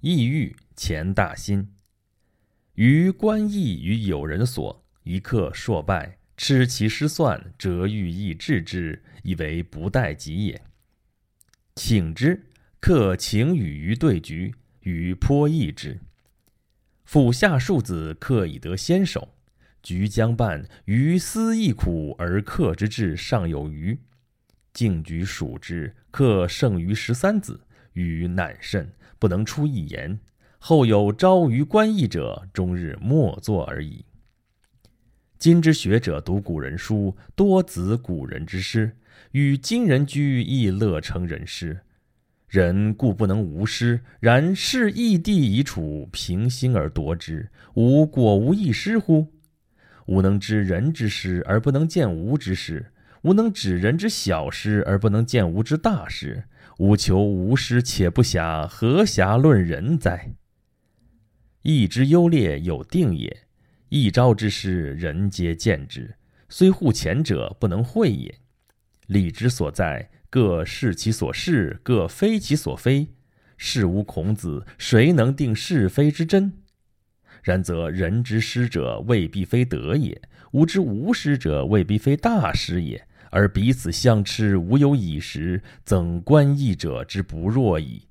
意欲乾大辛。于观义于友人所，一刻硕败，痴其失算，则欲意治之，以为不待己也。请之，克请与于对局，于颇易之。府下庶子克以得先手，局将半，于思亦苦，而克之至尚有余。敬局属之，克胜于十三子，于乃甚，不能出一言。后有招于观义者，终日默坐而已。今之学者读古人书，多子古人之诗。与今人居，亦乐成人师。人固不能无师，然是异地以处，平心而夺之，吾果无一师乎？吾能知人之师，而不能见吾之师；吾能指人之小失，而不能见吾之大失。吾求无师且不暇，何暇论人哉？义之优劣有定也，一朝之师，人皆见之，虽护前者，不能会也。理之所在，各视其所是，各非其所非。是无孔子，谁能定是非之真？然则人之师者，未必非德也；吾之无师者，未必非大师也。而彼此相斥，无有以时，怎观义者之不若矣。